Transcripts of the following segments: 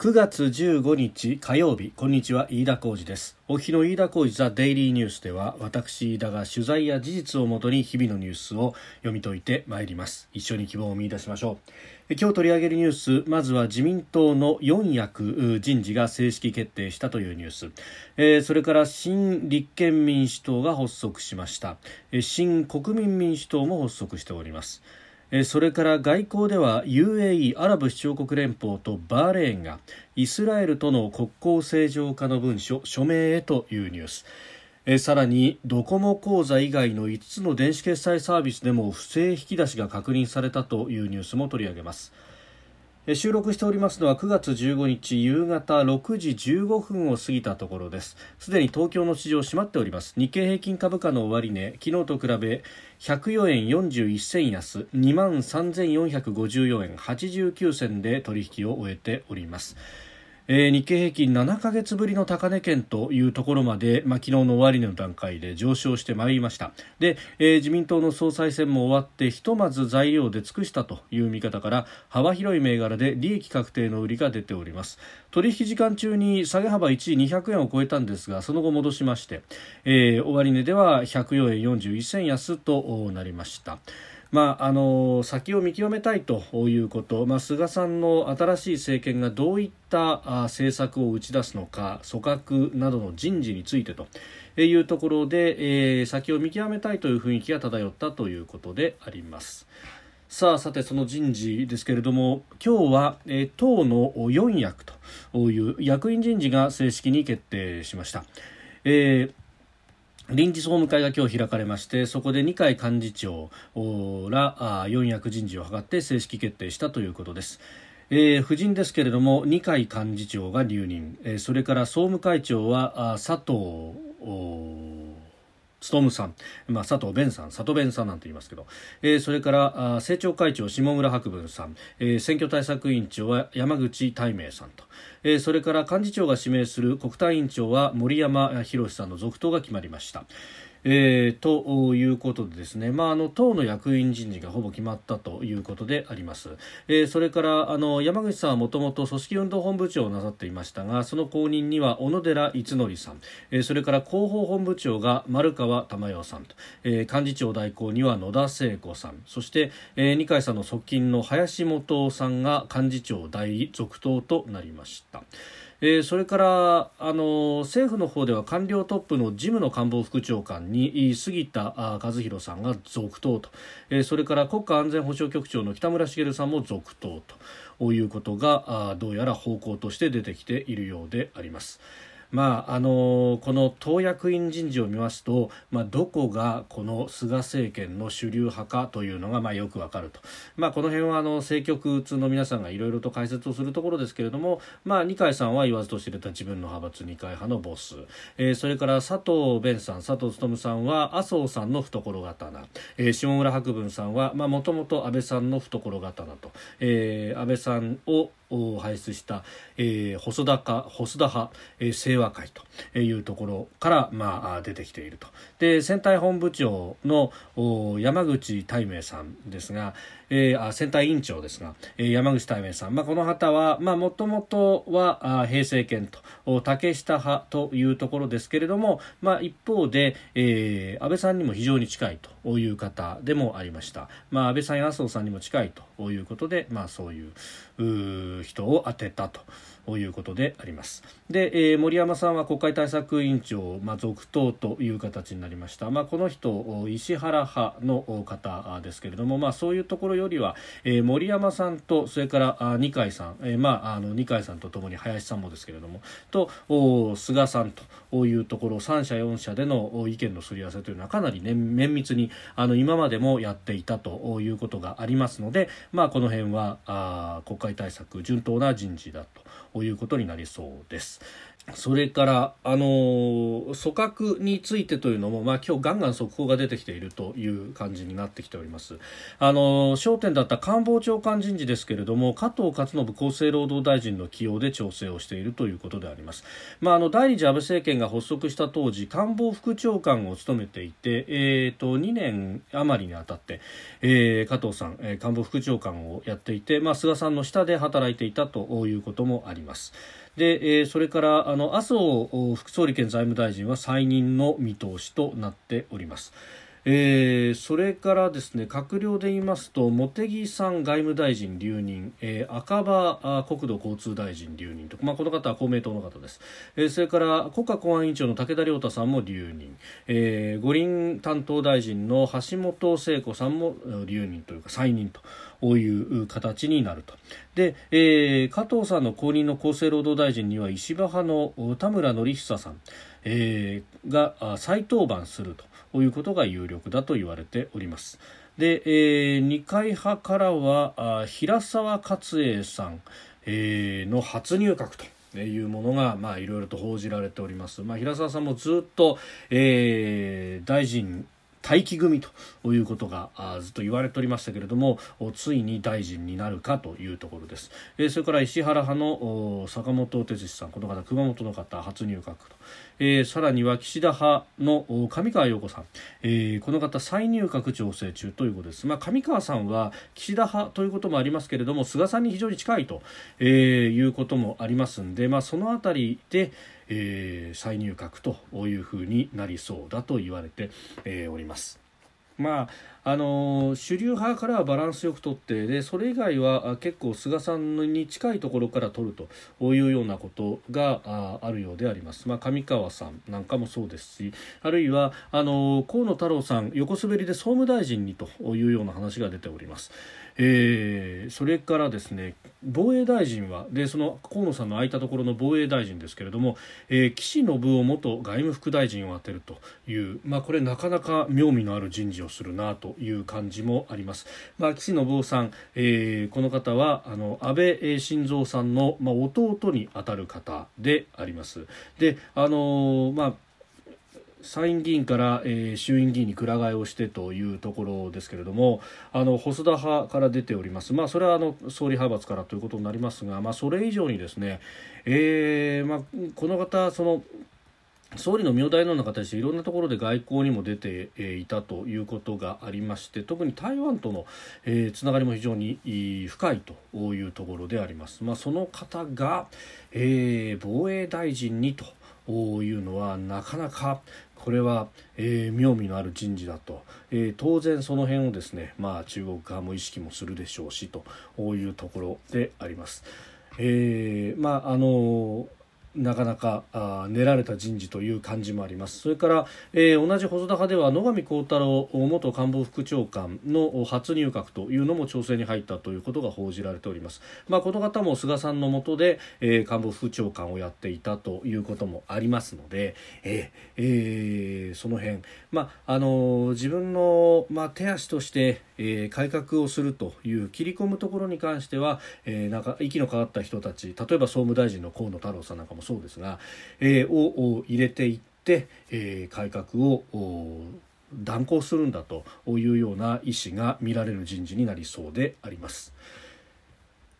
9月15日火曜日こんにちは飯田浩二です。お日の飯田浩二ザデイリーニュースでは私飯田が取材や事実をもとに日々のニュースを読み解いてまいります。一緒に希望を見出しましょう。今日取り上げるニュースまずは自民党の4役人事が正式決定したというニュース、え、それから新立憲民主党が発足しました。新国民民主党も発足しております。それから外交では UAE= アラブ首長国連邦とバーレーンがイスラエルとの国交正常化の文書署名へというニュース。えさらにドコモ口座以外の5つの電子決済サービスでも不正引き出しが確認されたというニュースも取り上げます。収録しておりますのは9月15日夕方6時15分を過ぎたところです。すでに東京の市場閉まっております。日経平均株価の終値昨日と比べ104円41銭安2万3454円89銭で取引を終えております。えー、日経平均7ヶ月ぶりの高値圏というところまで、まあ、昨日の終値の段階で上昇してまいりました。で、えー、自民党の総裁選も終わってひとまず材料で尽くしたという見方から幅広い銘柄で利益確定の売りが出ております。取引時間中に下げ幅一時200円を超えたんですがその後戻しまして、えー、終値では104円41銭安となりました。まあ、あの先を見極めたいということ、まあ、菅さんの新しい政権がどういった政策を打ち出すのか組閣などの人事についてというところで、えー、先を見極めたいという雰囲気が漂ったということであります。さあさてその人事ですけれども今日は、えー、党の4役という役員人事が正式に決定しました。えー臨時総務会が今日開かれましてそこで二階幹事長ら四役人事を図って正式決定したということです。えー、夫人ですけれども二階幹事長が留任、えー、それから総務会長は佐藤勉さん、まあ、佐藤弁さん、佐藤弁さんなんて言いますけど、えー、それからあ政調会長、下村博文さん、えー、選挙対策委員長は山口大明さんと、えー、それから幹事長が指名する国対委員長は森山博さんの続投が決まりました。えー、ということでですね、まあ、あの党の役員人事がほぼ決まったということであります、えー、それからあの山口さんはもともと組織運動本部長をなさっていましたがその後任には小野寺逸則さん、えー、それから広報本部長が丸川珠代さんと、えー、幹事長代行には野田聖子さん。そして、えー、二階さんの側近の林元さんが幹事長代理続投となりました。えー、それからあの政府の方では官僚トップの事務の官房副長官に杉田和弘さんが続投と、えー、それから国家安全保障局長の北村茂さんも続投ということがどうやら方向として出てきているようであります。まああのこの党役員人事を見ますと、まあ、どこがこの菅政権の主流派かというのがまあよくわかると、まあ、この辺はあの政局通の皆さんがいろいろと解説をするところですけれども、まあ、二階さんは言わずと知れた自分の派閥二階派のボス、えー、それから佐藤弁さん佐藤勉さんは麻生さんの懐刀、えー、下村博文さんはもともと安倍さんの懐刀と、えー、安倍さんをを輩出した、えー、細田か細田派、えー、清和会というところから、まあ、出てきていると。で選対本部長の山口大明さんですが、えー、あ選対委員長ですが、えー、山口大明さん、まあ、この旗はもともとはあ平成権と竹下派というところですけれども、まあ、一方で、えー、安倍さんにも非常に近いという方でもありました、まあ、安倍さんや麻生さんにも近いということで、まあ、そういうう人を当てたと。ということであります。で、えー、森山さんは国会対策委員長、まあ、続投という形になりました、まあ、この人石原派の方ですけれども、まあ、そういうところよりは、えー、森山さんとそれから二階さん、えーまあ、あの二階さんとともに林さんもですけれどもと菅さんというところ3社4社での意見のすり合わせというのはかなり、ね、綿密にあの今までもやっていたということがありますので、まあ、この辺はあ国会対策順当な人事だということになりそうです。それから、あのー、組閣についてというのも、まあ、今日ガンガン速報が出てきているという感じになってきております。あのー、焦点だった官房長官人事ですけれども、加藤勝信厚生労働大臣の起用で調整をしているということであります。まあ、あの、第二次安倍政権が発足した当時、官房副長官を務めていて、えっ、ー、と、2年余りにあたって、えー、加藤さん、え、官房副長官をやっていて、まあ、菅さんの下で働いていたということもあります。で、えー、それからあの麻生副総理兼財務大臣は再任の見通しとなっております。えー、それからですね閣僚で言いますと茂木さん外務大臣留任、えー、赤羽国土交通大臣留任と、まあ、この方は公明党の方です、えー、それから国家公安委員長の武田良太さんも留任、えー、五輪担当大臣の橋本聖子さんも留任というか再任とこういう形になると。で、えー、加藤さんの後任の厚生労働大臣には石破派の田村典久さん、えー、が再登板すると。いうことが有力だと言われております。で、えー、二階派からは平沢勝栄さん、えー、の初入閣と。いうものが、まあ、いろいろと報じられております。まあ、平沢さんもずっと、えー、大臣待機組ということがずっと言われておりましたけれどもついに大臣になるかというところです、え、それから石原派の坂本哲司さんこの方熊本の方初入閣と、え、さらには岸田派の上川陽子さん、え、この方再入閣調整中ということです、まあ、上川さんは岸田派ということもありますけれども菅さんに非常に近いと、え、いうこともありますんで、まあ、そのあたりでえー、再入閣というふうになりそうだと言われて、えー、おります。まああの主流派からはバランスよく取ってでそれ以外は結構菅さんに近いところから取るというようなことがあるようであります、まあ、上川さんなんかもそうですしあるいはあの河野太郎さん横滑りで総務大臣にというような話が出ております。えー、それからですね防衛大臣はでその河野さんの空いたところの防衛大臣ですけれども、えー、岸信夫元外務副大臣を当てるという、まあ、これなかなか妙味のある人事をするなという感じもあります、まあ、岸信夫さん、えー、この方はあの安倍晋三さんの、まあ、弟に当たる方であります。であのまあ参院議員から、えー、衆院議員にくら替えをしてというところですけれどもあの細田派から出ております、まあ、それはあの総理派閥からということになりますが、まあ、それ以上にですね、えーまあ、この方その総理の名代のような形でいろんなところで外交にも出ていたということがありまして特に台湾との、つながりも非常に深いというところであります。まあ、その方が、え、防衛大臣にというのはなかなかこれは、えー、妙味のある人事だと、えー、当然その辺をですね、まあ、中国側も意識もするでしょうしというところであります。えー、まああのなかなかあ練られた人事という感じもあります。それから、えー、同じ細田派では野上幸太郎元官房副長官の初入閣というのも調整に入ったということが報じられております。まあ、この方も菅さんの下で、えー、官房副長官をやっていたということもありますので、えーえー、その辺、まああの、自分の、まあ、手足として、えー、改革をするという切り込むところに関しては、えー、なんか息のかかった人たち例えば総務大臣の河野太郎さんなんかもそうですが、えー、を入れていって、えー、改革を断行するんだというような意思が見られる人事になりそうであります。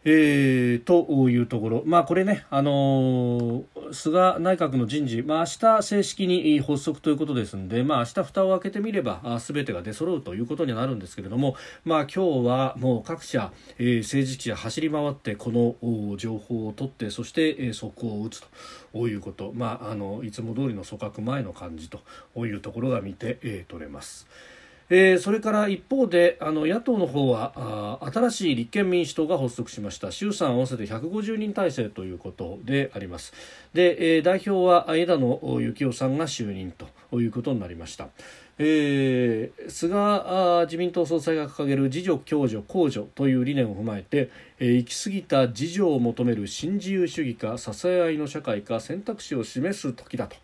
えー、というところ、まあ、これね、あのー、菅内閣の人事、まあ明日正式に発足ということですので、まあ明日蓋を開けてみれば、すべてが出揃うということになるんですけれども、まあ今日はもう各社、えー、政治記者走り回って、この情報を取って、そして、えー、速報を打つということ、まあ、あのいつも通りの組閣前の感じというところが見て、えー、取れます。えー、それから一方であの野党の方はあ新しい立憲民主党が発足しました。衆参合わせて150人体制ということであります。で、えー、代表は枝野幸男さんが就任ということになりました。えー、菅自民党総裁が掲げる自助共助公助という理念を踏まえて、えー、行き過ぎた自助を求める新自由主義か支え合いの社会か選択肢を示す時だと。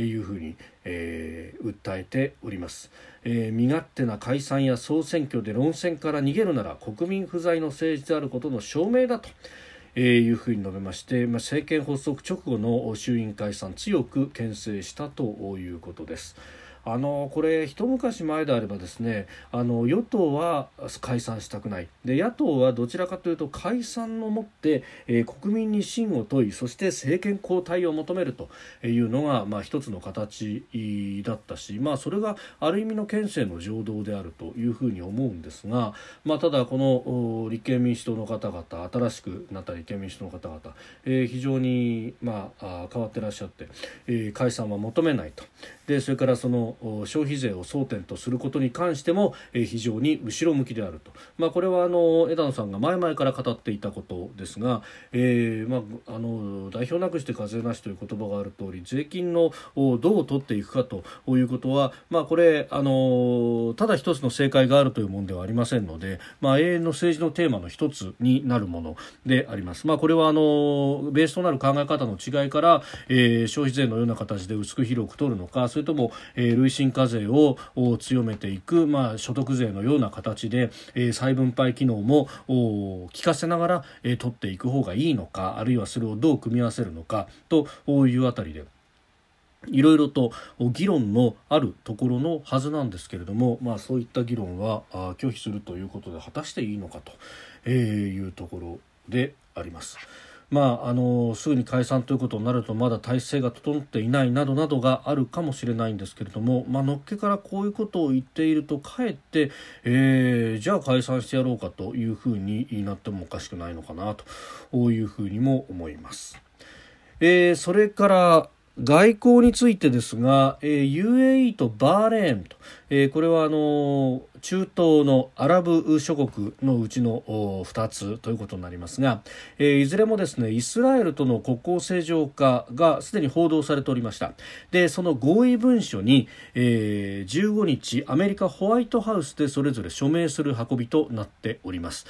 いうふうに、えー、訴えております、えー、身勝手な解散や総選挙で論戦から逃げるなら国民不在の政治であることの証明だとえー、いうふうに述べまして、まあ、政権発足直後の衆院解散強く牽制したということです。あのこれ一昔前であればですねあの与党は解散したくない。で野党はどちらかというと解散をもって、えー、国民に信を問いそして政権交代を求めるというのが、まあ、一つの形だったし、まあ、それがある意味の憲政の情動であるというふうに思うんですが、まあ、ただこの立憲民主党の方々新しくなった立憲民主党の方々、えー、非常に、まあ、変わってらっしゃって、えー、解散は求めないと。でそれからその消費税を争点とすることに関しても、え非常に後ろ向きであると、まあ、これはあの枝野さんが前々から語っていたことですが、えーまあ、あの代表なくして風なしという言葉がある通り税金のをどう取っていくかということは、まあ、これあのただ一つの正解があるというものではありませんので、まあ、永遠の政治のテーマの一つになるものであります。まあ、これはあのベースとなる考え方の違いから、えー、消費税のような形で薄く広く取るのかそれとも、えー、累進課税を強めていく、まあ、所得税のような形で、えー、再分配機能も効かせながら、えー、取っていく方がいいのかあるいはそれをどう組み合わせるのかというあたりで。いろいろと議論のあるところのはずなんですけれども、まあ、そういった議論は拒否するということで果たしていいのかというところであります。まあ、あのすぐに解散ということになるとまだ体制が整っていないなどなどがあるかもしれないんですけれども、まあのっけからこういうことを言っているとかえって、えー、じゃあ解散してやろうかというふうになってもおかしくないのかなというふうにも思います。えー、それから外交についてですが、えー、UAE とバーレーンと、えー、これはあの中東のアラブ諸国のうちの2つということになりますが、えー、いずれもですねイスラエルとの国交正常化がすでに報道されておりましたでその合意文書に、えー、15日アメリカホワイトハウスでそれぞれ署名する運びとなっております。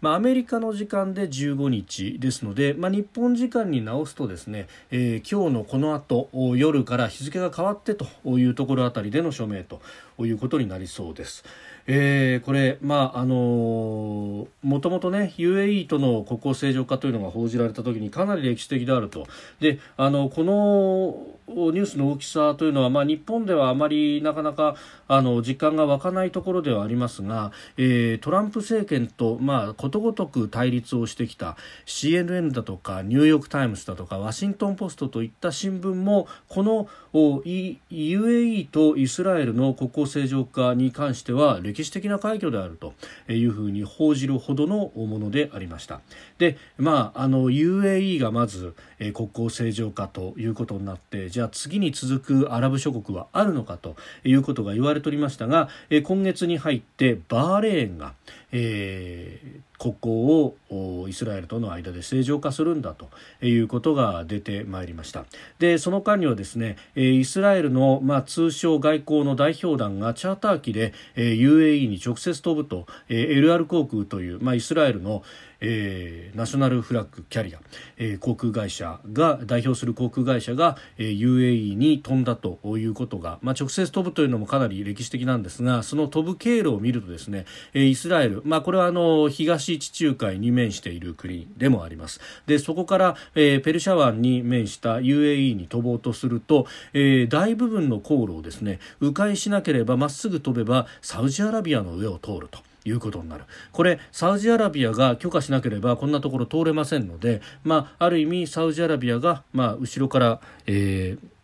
まあ、アメリカの時間で15日ですので、まあ、日本時間に直すとですね、えー、今日のこの後夜から日付が変わってというところあたりでの署名ということになりそうです。えー、これ、もともと UAE との国交正常化というのが報じられた時にかなり歴史的であると。であのこのニュースの大きさというのは、まあ、日本ではあまりなかなかあの実感が湧かないところではありますが、えー、トランプ政権と、まあ、ことごとく対立をしてきた CNN だとかニューヨーク・タイムズだとかワシントン・ポストといった新聞もこの UAE とイスラエルの国交正常化に関しては歴史的な快挙であるというふうに報じるほどのものでありました。で、まあ、あの UAE がまず、え、国交正常化ということになってじゃあ次に続くアラブ諸国はあるのかということが言われておりましたが、え、今月に入ってバーレーンが、えー、国交をイスラエルとの間で正常化するんだということが出てまいりました。でその間にはですねイスラエルの、まあ、通商外交の代表団がチャーター機で UAE に直接飛ぶとエルアル航空という、まあ、イスラエルのえー、ナショナルフラッグキャリア、えー、航空会社が代表する航空会社が、えー、UAE に飛んだということが、まあ、直接飛ぶというのもかなり歴史的なんですがその飛ぶ経路を見るとですね、えー、イスラエル、まあ、これはあの東地中海に面している国でもありますでそこから、えー、ペルシャ湾に面した UAE に飛ぼうとすると、えー、大部分の航路をですね迂回しなければまっすぐ飛べばサウジアラビアの上を通ると。いうことになる。これサウジアラビアが許可しなければこんなところ通れませんので、まあ、ある意味サウジアラビアが、まあ、後ろから、えー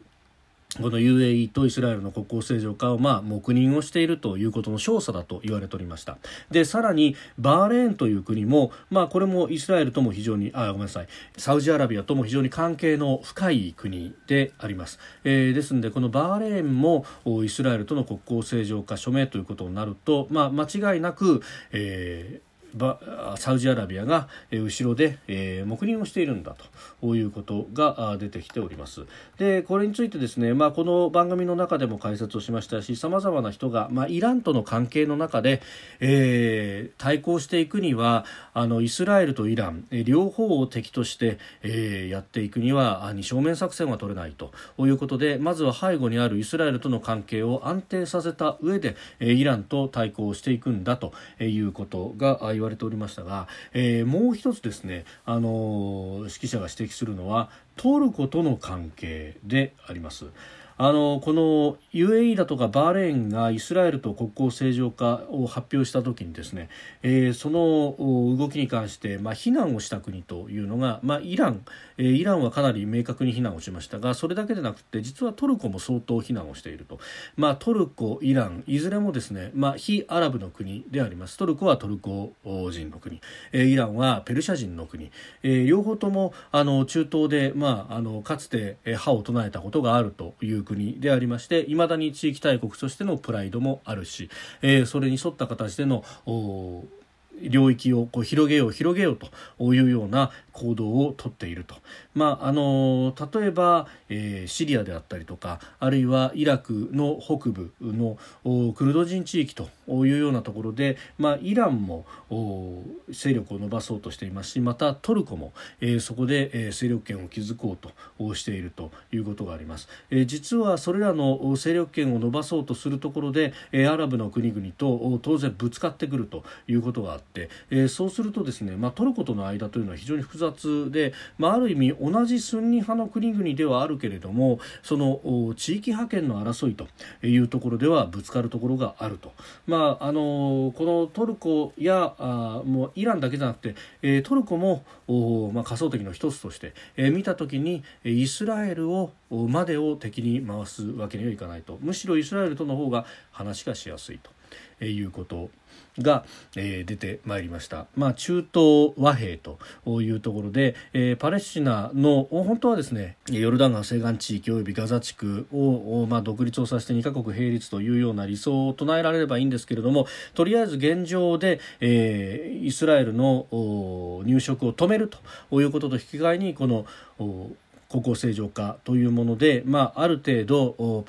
この UAE とイスラエルの国交正常化をまあ黙認をしているということの証左だと言われておりました。でさらにバーレーンという国も、まあ、これもイスラエルとも非常にあごめんなさい。サウジアラビアとも非常に関係の深い国であります、えー、ですのでこのバーレーンもイスラエルとの国交正常化署名ということになると、まあ、間違いなく、えーサウジアラビアが後ろで、え、黙認をしているんだということが出てきております。でこれについてですね、まあ、この番組の中でも解説をしましたしさまざまな人が、まあ、イランとの関係の中で、えー、対抗していくにはあのイスラエルとイラン両方を敵として、えー、やっていくには二正面作戦は取れないということでまずは背後にあるイスラエルとの関係を安定させた上でイランと対抗していくんだということが言わわれておりましたが、えー、もう一つですね、あの指揮者が指摘するのはトルコとの関係であります。あのこの UAE だとかバーレーンがイスラエルと国交正常化を発表した時にですね、えー、その動きに関して、まあ、非難をした国というのが、まあ、イラン、えー、イランはかなり明確に非難をしましたがそれだけでなくて実はトルコも相当非難をしていると、まあ、トルコ、イランいずれもですね、まあ、非アラブの国であります。トルコはトルコ人の国、えー、イランはペルシャ人の国、えー、両方ともあの中東で、まあ、あのかつて歯を唱えたことがあるという国でありましていまだに地域大国としてのプライドもあるし、えー、それに沿った形での領域をこう広げよう広げようというような行動をとっていると、まあ、あの例えば、えー、シリアであったりとかあるいはイラクの北部のクルド人地域というようなところで、まあ、イランも勢力を伸ばそうとしていますしまたトルコも、えー、そこで、えー、勢力圏を築こうとしているということがあります、えー、実はそれらの勢力圏を伸ばそうとするところで、えー、アラブの国々と当然ぶつかってくるということがあって、えー、そうするとですね、まあ、トルコとの間というのは非常に複雑で、まあ、ある意味同じスンニ派の国々ではあるけれどもその地域覇権の争いというところではぶつかるところがあると、まあ、あのこのトルコやあもうイランだけじゃなくて、えー、トルコもお、まあ、仮想敵の一つとして、えー、見た時にイスラエルをまでを敵に回すわけにはいかないと。むしろイスラエルとの方が話がしやすいということが、えー、出てまいりました、まあ、中東和平というところで、えー、パレスチナの本当はですねヨルダン川西岸地域及びガザ地区を、まあ、独立をさせて2カ国並立というような理想を唱えられればいいんですけれどもとりあえず現状で、えー、イスラエルの入植を止めるということと引き換えにこの国交正常化というもので、まあ、ある程度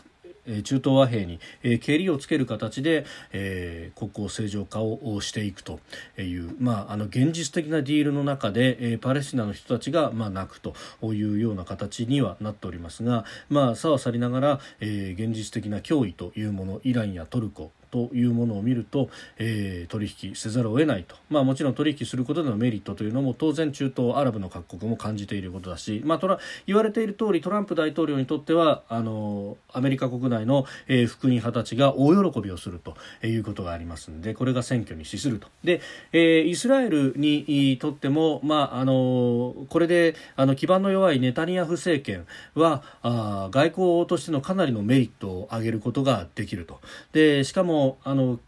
中東和平に、えけりをつける形で、え、国交正常化をしていくという、まあ、あの現実的なディールの中で、え、パレスチナの人たちが、まあ、泣くというような形にはなっておりますが、まあ、さはさりながら、え、現実的な脅威というものイランやトルコというものを見ると、えー、取引せざるを得ないと、まあ、もちろん取引することでのメリットというのも当然中東アラブの各国も感じていることだし、まあ、トラ言われている通りトランプ大統領にとってはあのアメリカ国内の、えー、福音派たちが大喜びをするということがありますのでこれが選挙に資すると。で、えー、イスラエルにとっても、まあ、あのこれであの基盤の弱いネタニヤフ政権はあ外交としてのかなりのメリットを上げることができると。でしかもあの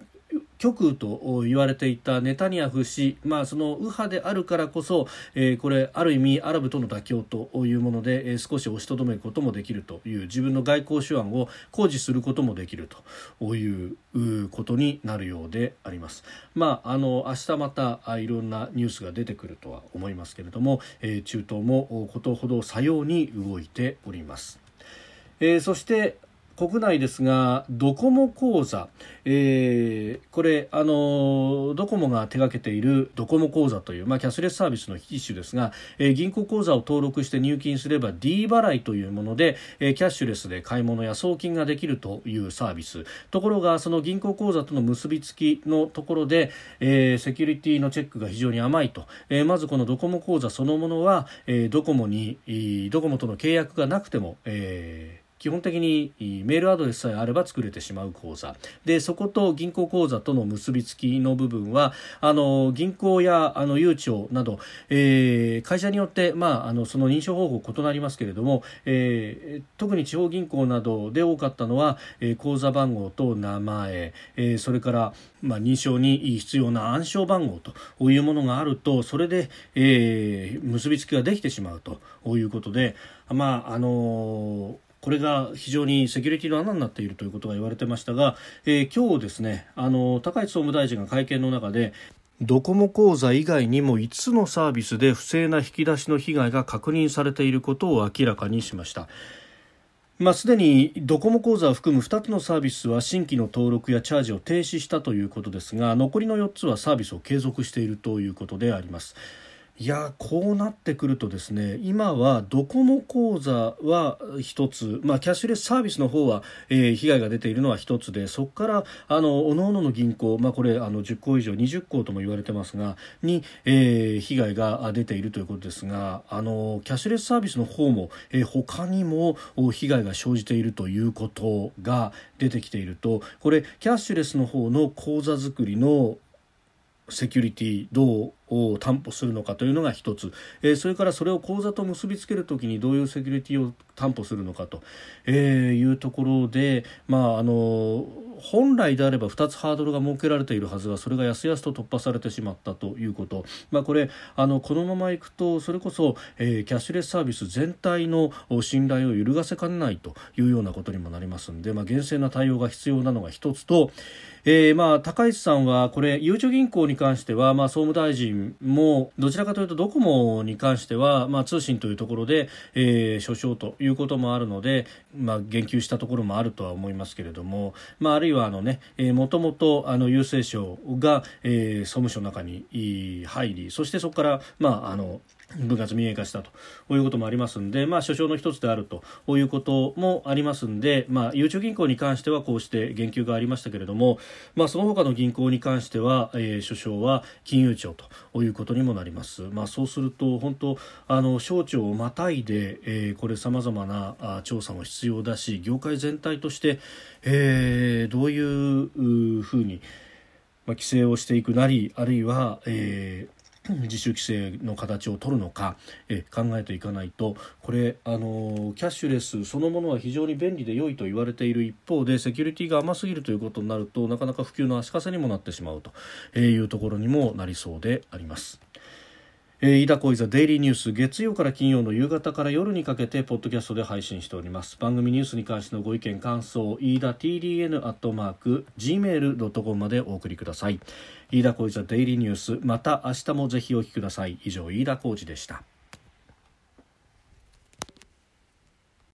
極右と言われていたネタニヤフ氏、まあ、その右派であるからこそ、えー、これある意味アラブとの妥協というもので、えー、少し押しとどめることもできるという自分の外交手腕を行使することもできるということになるようであります。まあ、あの明日またいろんなニュースが出てくるとは思いますけれども、えー、中東もことほどさように動いております。えー、そして国内ですがドコモ口座、えー、これあのドコモが手掛けているドコモ口座という、まあ、キャッシュレスサービスの一種ですが、えー、銀行口座を登録して入金すれば D 払いというもので、えー、キャッシュレスで買い物や送金ができるというサービス。ところがその銀行口座との結びつきのところで、えー、セキュリティのチェックが非常に甘いと、えー、まずこのドコモ口座そのものは、えー、ドコモにドコモとの契約がなくても、えー基本的にメールアドレスさえあれば作れてしまう口座。でそこと銀行口座との結びつきの部分はあの銀行やあのゆうちょなど、えー、会社によって、まあ、あのその認証方法異なりますけれども、えー、特に地方銀行などで多かったのは、えー、口座番号と名前、えー、それから、まあ、認証に必要な暗証番号というものがあるとそれで、えー、結びつきができてしまうということで、まああのーこれが非常にセキュリティの穴になっているということが言われてましたが、えー、今日ですねあの高市総務大臣が会見の中でドコモ口座以外にも5つのサービスで不正な引き出しの被害が確認されていることを明らかにしました。まあ、すでにドコモ口座を含む2つのサービスは新規の登録やチャージを停止したということですが残りの4つはサービスを継続しているということであります。いやこうなってくるとですね今はドコモ口座は一つ、まあ、キャッシュレスサービスの方は、えー、被害が出ているのは一つでそこからあの各々の銀行、まあ、これあの10個以上20個とも言われてますがに、えー、被害が出ているということですがあのキャッシュレスサービスの方も、えー、他にも被害が生じているということが出てきているとこれキャッシュレスの方の口座作りのセキュリティどうを担保するのかというのが一つ、えー、それからそれを口座と結びつけるときにどういうセキュリティを担保するのかと、えー、いうところで、まあ、あの本来であれば2つハードルが設けられているはずがそれがやすやすと突破されてしまったということ、まあ、これあのこのままいくとそれこそ、えー、キャッシュレスサービス全体の信頼を揺るがせかねないというようなことにもなりますので、まあ、厳正な対応が必要なのが一つと、えー、まあ高市さんはこれゆうちょ銀行に関しては、まあ、総務大臣もどちらかというとドコモに関しては、まあ、通信というところで、えー、所掌ということもあるので、まあ、言及したところもあるとは思いますけれども、まあ、あるいはあのね、えー、もともとあの郵政省が、えー、総務省の中に入りそしてそこから、まあ、あの分割民営化したとこういうこともありますんで、まあ、所掌の一つであるとこういうこともありますんで、まあ、ゆうちょ銀行に関してはこうして言及がありましたけれども、まあ、その他の銀行に関しては、えー、所掌は金融庁ということにもなります。まあ、そうすると本当あの省庁をまたいで、えー、これさまざまなあ調査も必要だし業界全体として、えー、どういうふうに、まあ、規制をしていくなりあるいは、えー 自主規制の形を取るのかえ考えていかないとこれあのキャッシュレスそのものは非常に便利で良いと言われている一方でセキュリティが甘すぎるということになるとなかなか普及の足かせにもなってしまうというところにもなりそうであります。えー、飯田小泉デイリーニュース月曜から金曜の夕方から夜にかけてポッドキャストで配信しております。番組ニュースに関してのご意見感想飯田 TDN アットマーク gmail.com までお送りください。飯田小泉デイリーニュースまた明日もぜひお聞きください。以上飯田浩司でした。